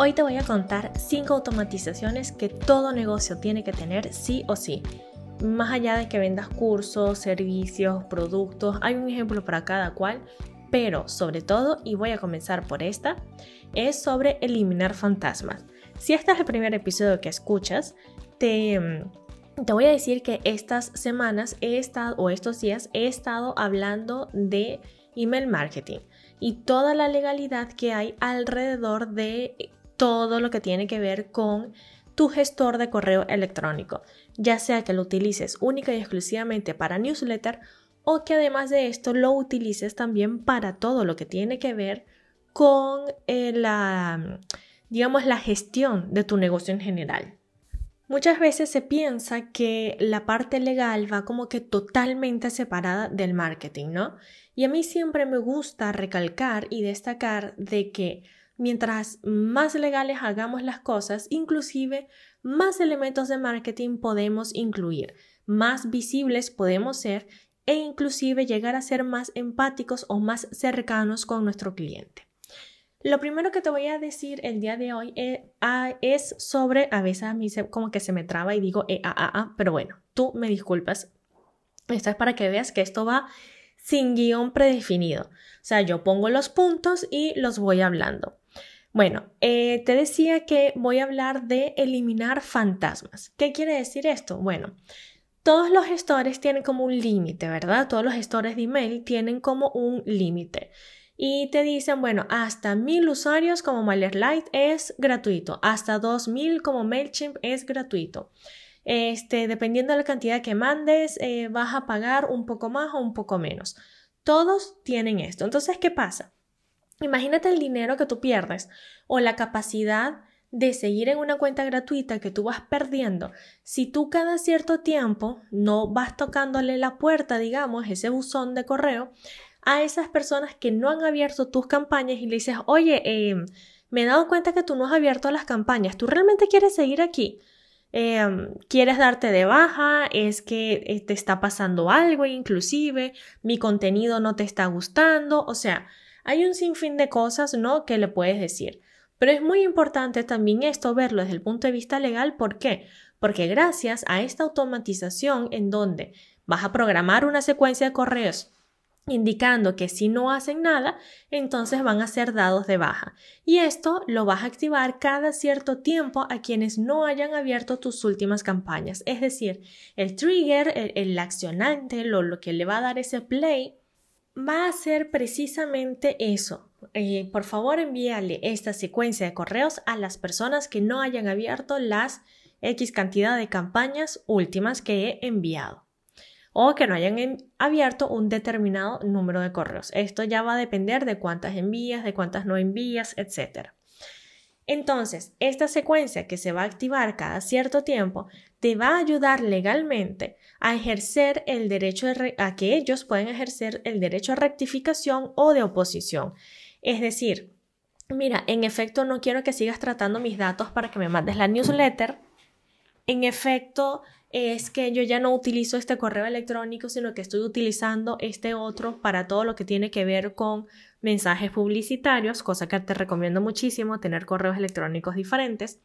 Hoy te voy a contar 5 automatizaciones que todo negocio tiene que tener sí o sí. Más allá de que vendas cursos, servicios, productos, hay un ejemplo para cada cual, pero sobre todo, y voy a comenzar por esta, es sobre eliminar fantasmas. Si este es el primer episodio que escuchas, te, mm, te voy a decir que estas semanas he estado, o estos días, he estado hablando de email marketing y toda la legalidad que hay alrededor de todo lo que tiene que ver con tu gestor de correo electrónico, ya sea que lo utilices única y exclusivamente para newsletter o que además de esto lo utilices también para todo lo que tiene que ver con eh, la, digamos, la gestión de tu negocio en general. Muchas veces se piensa que la parte legal va como que totalmente separada del marketing, ¿no? Y a mí siempre me gusta recalcar y destacar de que mientras más legales hagamos las cosas, inclusive más elementos de marketing podemos incluir, más visibles podemos ser e inclusive llegar a ser más empáticos o más cercanos con nuestro cliente. Lo primero que te voy a decir el día de hoy eh, ah, es, sobre, a veces a mí como que se me traba y digo, eh, ah, ah, ah, pero bueno, tú me disculpas. Esto es para que veas que esto va sin guion predefinido. O sea, yo pongo los puntos y los voy hablando. Bueno, eh, te decía que voy a hablar de eliminar fantasmas. ¿Qué quiere decir esto? Bueno, todos los gestores tienen como un límite, ¿verdad? Todos los gestores de email tienen como un límite. Y te dicen, bueno, hasta mil usuarios como MailerLite es gratuito, hasta 2000 como MailChimp es gratuito. Este, dependiendo de la cantidad que mandes, eh, vas a pagar un poco más o un poco menos. Todos tienen esto. Entonces, ¿qué pasa? Imagínate el dinero que tú pierdes o la capacidad de seguir en una cuenta gratuita que tú vas perdiendo si tú cada cierto tiempo no vas tocándole la puerta, digamos, ese buzón de correo a esas personas que no han abierto tus campañas y le dices, oye, eh, me he dado cuenta que tú no has abierto las campañas, ¿tú realmente quieres seguir aquí? Em, quieres darte de baja, es que eh, te está pasando algo inclusive, mi contenido no te está gustando, o sea, hay un sinfín de cosas, ¿no? que le puedes decir. Pero es muy importante también esto verlo desde el punto de vista legal. ¿Por qué? Porque gracias a esta automatización en donde vas a programar una secuencia de correos indicando que si no hacen nada, entonces van a ser dados de baja. Y esto lo vas a activar cada cierto tiempo a quienes no hayan abierto tus últimas campañas. Es decir, el trigger, el, accionante, lo que le va a dar ese play, va a ser precisamente eso. Eh, por favor, envíale esta secuencia de correos a las personas que no hayan abierto las X cantidad de campañas últimas que he enviado o que no hayan abierto un determinado número de correos. Esto ya va a depender de cuántas envías, de cuántas no envías, etc. Entonces, esta secuencia que se va a activar cada cierto tiempo te va a ayudar legalmente a ejercer el derecho a que ellos pueden ejercer el derecho a rectificación o de oposición. Es decir, mira, en efecto no quiero que sigas tratando mis datos para que me mandes la newsletter. En efecto, es que yo ya no utilizo este correo electrónico, sino que estoy utilizando este otro para todo lo que tiene que ver con mensajes publicitarios, cosa que te recomiendo muchísimo, tener correos electrónicos diferentes.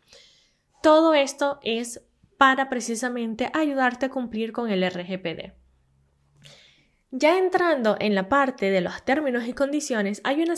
Todo esto es para precisamente ayudarte a cumplir con el RGPD. Ya entrando en la parte de los términos y condiciones, hay una,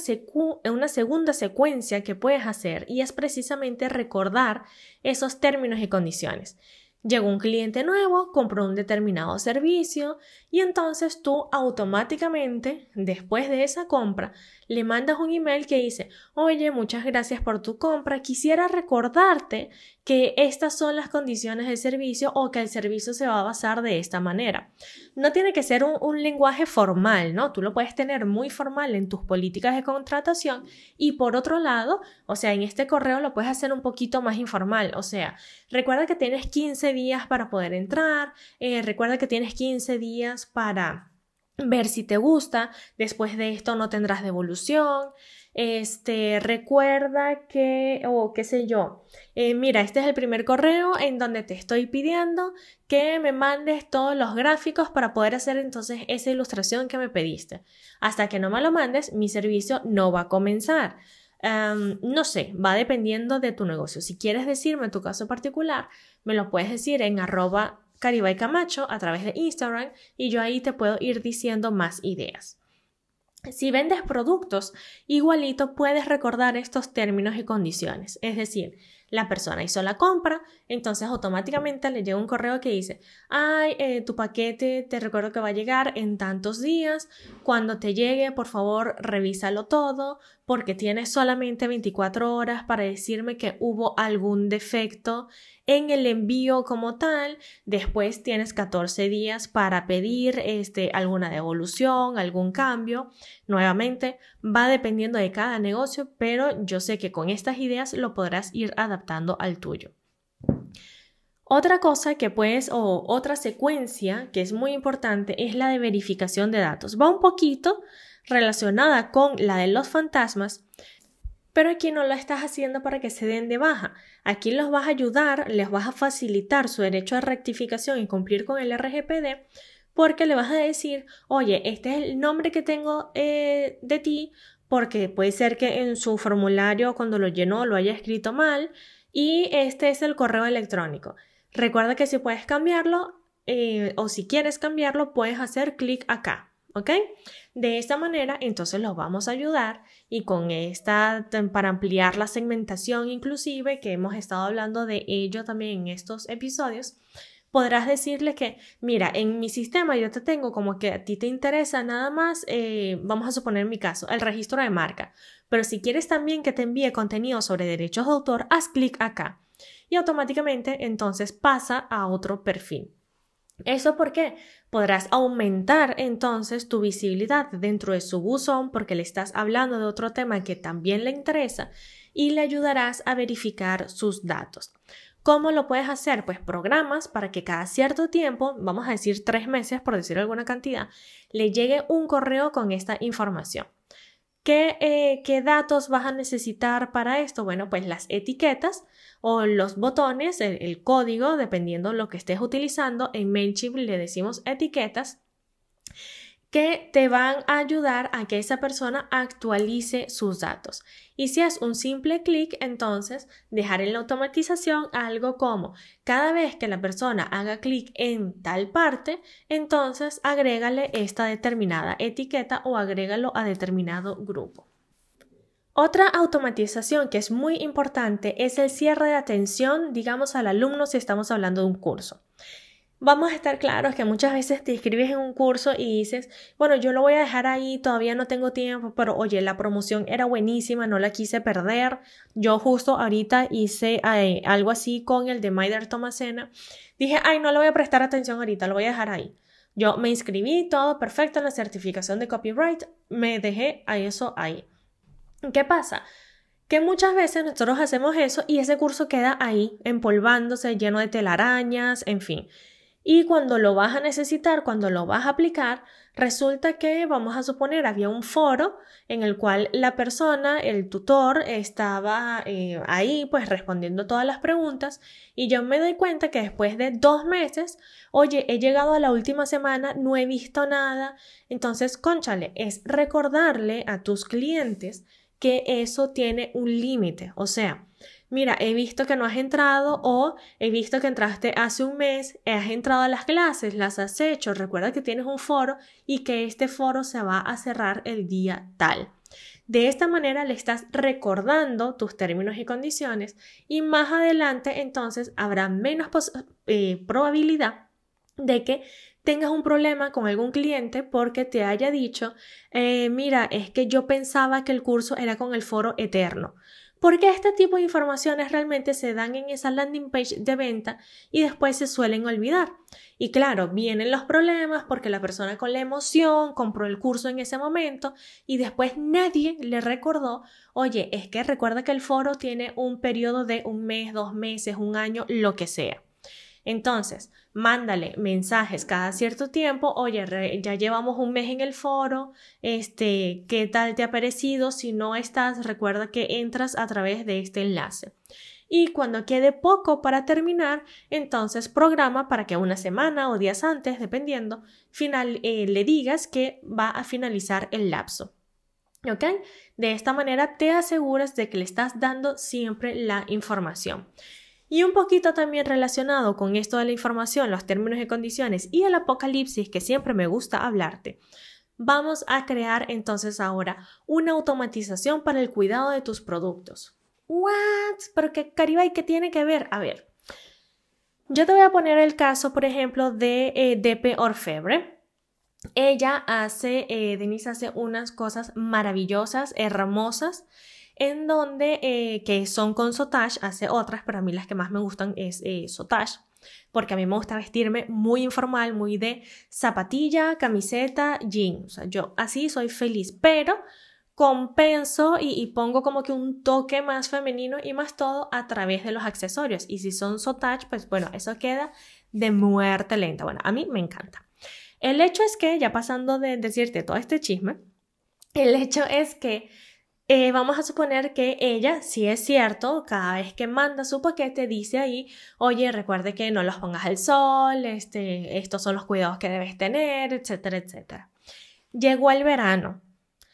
una, segunda secuencia que puedes hacer y es precisamente recordar esos términos y condiciones. Llegó un cliente nuevo, compró un determinado servicio y entonces tú automáticamente, después de esa compra, le mandas un email que dice, oye, muchas gracias por tu compra, quisiera recordarte que estas son las condiciones del servicio o que el servicio se va a basar de esta manera. No tiene que ser un, un lenguaje formal, ¿no? Tú lo puedes tener muy formal en tus políticas de contratación y por otro lado, o sea, en este correo lo puedes hacer un poquito más informal, o sea, recuerda que tienes 15 días para poder entrar, eh, recuerda que tienes 15 días para ver si te gusta, después de esto no tendrás devolución, este, recuerda que, o qué sé yo, eh, mira, este es el primer correo en donde te estoy pidiendo que me mandes todos los gráficos para poder hacer entonces esa ilustración que me pediste. Hasta que no me lo mandes, mi servicio no va a comenzar. no sé, va dependiendo de tu negocio. Si quieres decirme tu caso particular, me lo puedes decir en arroba Caribay Camacho a través de Instagram y yo ahí te puedo ir diciendo más ideas. Si vendes productos, igualito puedes recordar estos términos y condiciones. Es decir, la persona hizo la compra, entonces automáticamente le llega un correo que dice, ay, eh, tu paquete te recuerdo que va a llegar en tantos días, cuando te llegue, por favor, revísalo todo, porque tienes solamente 24 horas para decirme que hubo algún defecto en el envío como tal. Después tienes 14 días para pedir este, alguna devolución, algún cambio. Nuevamente, va dependiendo de cada negocio, pero yo sé que con estas ideas lo podrás ir adaptando al tuyo. Otra cosa que puedes, o otra secuencia que es muy importante, es la de verificación de datos. Va un poquito relacionada con la de los fantasmas, pero aquí no lo estás haciendo para que se den de baja. Aquí los vas a ayudar, les vas a facilitar su derecho a rectificación y cumplir con el RGPD porque le vas a decir, oye, este es el nombre que tengo eh, de ti porque puede ser que en su formulario cuando lo llenó lo haya escrito mal y este es el correo electrónico. Recuerda que si puedes cambiarlo eh, o si quieres cambiarlo puedes hacer clic acá. ¿Ok? De esta manera, entonces los vamos a ayudar y con esta, para ampliar la segmentación inclusive, que hemos estado hablando de ello también en estos episodios, podrás decirle que, mira, en mi sistema yo te tengo como que a ti te interesa nada más, eh, vamos a suponer mi caso, el registro de marca, pero si quieres también que te envíe contenido sobre derechos de autor, haz clic acá y automáticamente entonces pasa a otro perfil. ¿Eso por qué? Podrás aumentar entonces tu visibilidad dentro de su buzón porque le estás hablando de otro tema que también le interesa y le ayudarás a verificar sus datos. ¿Cómo lo puedes hacer? Pues programas para que cada cierto tiempo, vamos a decir tres meses por decir alguna cantidad, le llegue un correo con esta información. Eh, ¿Qué, datos vas a necesitar para esto? Bueno, pues las etiquetas o los botones, el, el código, dependiendo lo que estés utilizando. En MailChimp le decimos etiquetas que te van a ayudar a que esa persona actualice sus datos. Y si es un simple clic, entonces dejar en la automatización algo como cada vez que la persona haga clic en tal parte, entonces agrégale esta determinada etiqueta o agrégalo a determinado grupo. Otra automatización que es muy importante es el cierre de atención, digamos, al alumno si estamos hablando de un curso vamos a estar claros que muchas veces te inscribes en un curso y dices, bueno, yo lo voy a dejar ahí, todavía no tengo tiempo, pero oye, la promoción era buenísima, no la quise perder. Yo justo ahorita hice algo así con el de Maider Tomasena. Dije, ay, no le voy a prestar atención ahorita, lo voy a dejar ahí. Yo me inscribí, todo perfecto en la certificación de copyright, me dejé a eso ahí. ¿Qué pasa? que muchas veces nosotros hacemos eso y ese curso queda ahí, empolvándose, lleno de telarañas, en fin. Y cuando lo vas a necesitar, cuando lo vas a aplicar, resulta que, vamos a suponer, había un foro en el cual la persona, el tutor, estaba eh, ahí pues respondiendo todas las preguntas y yo me doy cuenta que después de dos meses, oye, he llegado a la última semana, no he visto nada. Entonces, conchale, es recordarle a tus clientes que eso tiene un límite, o sea, mira, he visto que no has entrado o he visto que entraste hace un mes, has entrado a las clases, las has hecho, recuerda que tienes un foro y que este foro se va a cerrar el día tal. De esta manera le estás recordando tus términos y condiciones y más adelante entonces habrá menos eh, probabilidad de que tengas un problema con algún cliente porque te haya dicho, eh, mira, es que yo pensaba que el curso era con el foro eterno. Porque este tipo de informaciones realmente se dan en esa landing page de venta y después se suelen olvidar. Y claro, vienen los problemas porque la persona con la emoción compró el curso en ese momento y después nadie le recordó, oye, es que recuerda que el foro tiene un periodo de un mes, dos meses, un año, lo que sea. Entonces, mándale mensajes cada cierto tiempo, oye, ya llevamos un mes en el foro, este, ¿qué tal te ha parecido? Si no estás, recuerda que entras a través de este enlace. Y cuando quede poco para terminar, entonces programa para que una semana o días antes, dependiendo, final, eh, le digas que va a finalizar el lapso. ¿Ok? De esta manera te aseguras de que le estás dando siempre la información. Y un poquito también relacionado con esto de la información, los términos y condiciones y el apocalipsis que siempre me gusta hablarte. Vamos a crear entonces ahora una automatización para el cuidado de tus productos. ¿What? ¿Pero qué, Caribay, qué tiene que ver? A ver, yo te voy a poner el caso, por ejemplo, de eh, DP Orfebre. Ella hace, eh, Denise hace unas cosas maravillosas, hermosas en donde, eh, que son con sotage, hace otras, pero a mí las que más me gustan es eh, porque a mí me gusta vestirme muy informal, muy de zapatilla, camiseta, jean, o sea, yo así soy feliz, pero compenso y, pongo como que un toque más femenino y más todo a través de los accesorios. Y si son sotage, pues bueno, eso queda de muerte lenta. Bueno, a mí me encanta. El hecho es que, ya pasando de decirte todo este chisme, el hecho es que eh, vamos a suponer que ella, si es cierto, cada vez que manda su paquete dice ahí, oye, recuerde que no los pongas al sol, este, estos son los cuidados que debes tener, etcétera, etcétera. Llegó el verano.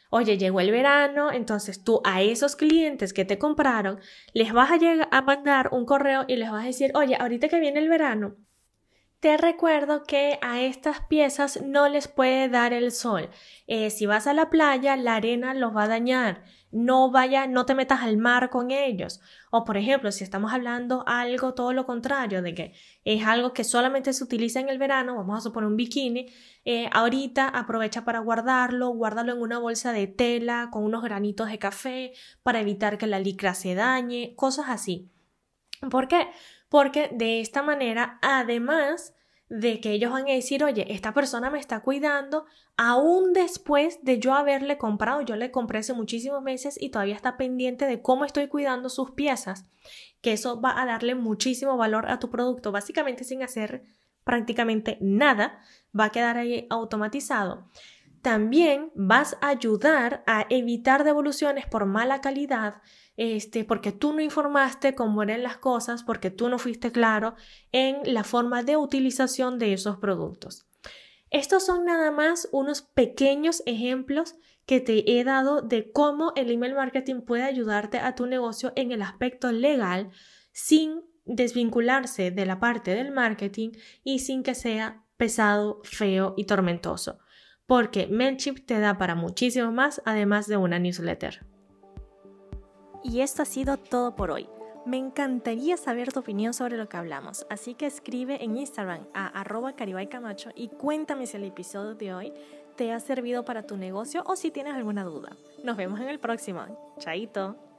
Oye, llegó el verano, entonces tú a esos clientes que te compraron les vas a, a mandar un correo y les vas a decir, oye, ahorita que viene el verano, te recuerdo que a estas piezas no les puede dar el sol. Eh, si vas a la playa, la arena los va a dañar no vaya, no te metas al mar con ellos. O por ejemplo, si estamos hablando algo todo lo contrario, de que es algo que solamente se utiliza en el verano, vamos a suponer un bikini, eh, ahorita aprovecha para guardarlo, guárdalo en una bolsa de tela con unos granitos de café para evitar que la licra se dañe, cosas así. ¿Por qué? Porque de esta manera, además, de que ellos van a decir, oye, esta persona me está cuidando, aún después de yo haberle comprado, yo le compré hace muchísimos meses y todavía está pendiente de cómo estoy cuidando sus piezas, que eso va a darle muchísimo valor a tu producto, básicamente sin hacer prácticamente nada, va a quedar ahí automatizado. También vas a ayudar a evitar devoluciones por mala calidad, este, porque tú no informaste cómo eran las cosas, porque tú no fuiste claro en la forma de utilización de esos productos. Estos son nada más unos pequeños ejemplos que te he dado de cómo el email marketing puede ayudarte a tu negocio en el aspecto legal sin desvincularse de la parte del marketing y sin que sea pesado, feo y tormentoso porque MailChimp te da para muchísimo más además de una newsletter. Y esto ha sido todo por hoy. Me encantaría saber tu opinión sobre lo que hablamos, así que escribe en Instagram a arroba caribaycamacho y cuéntame si el episodio de hoy te ha servido para tu negocio o si tienes alguna duda. Nos vemos en el próximo. Chaito.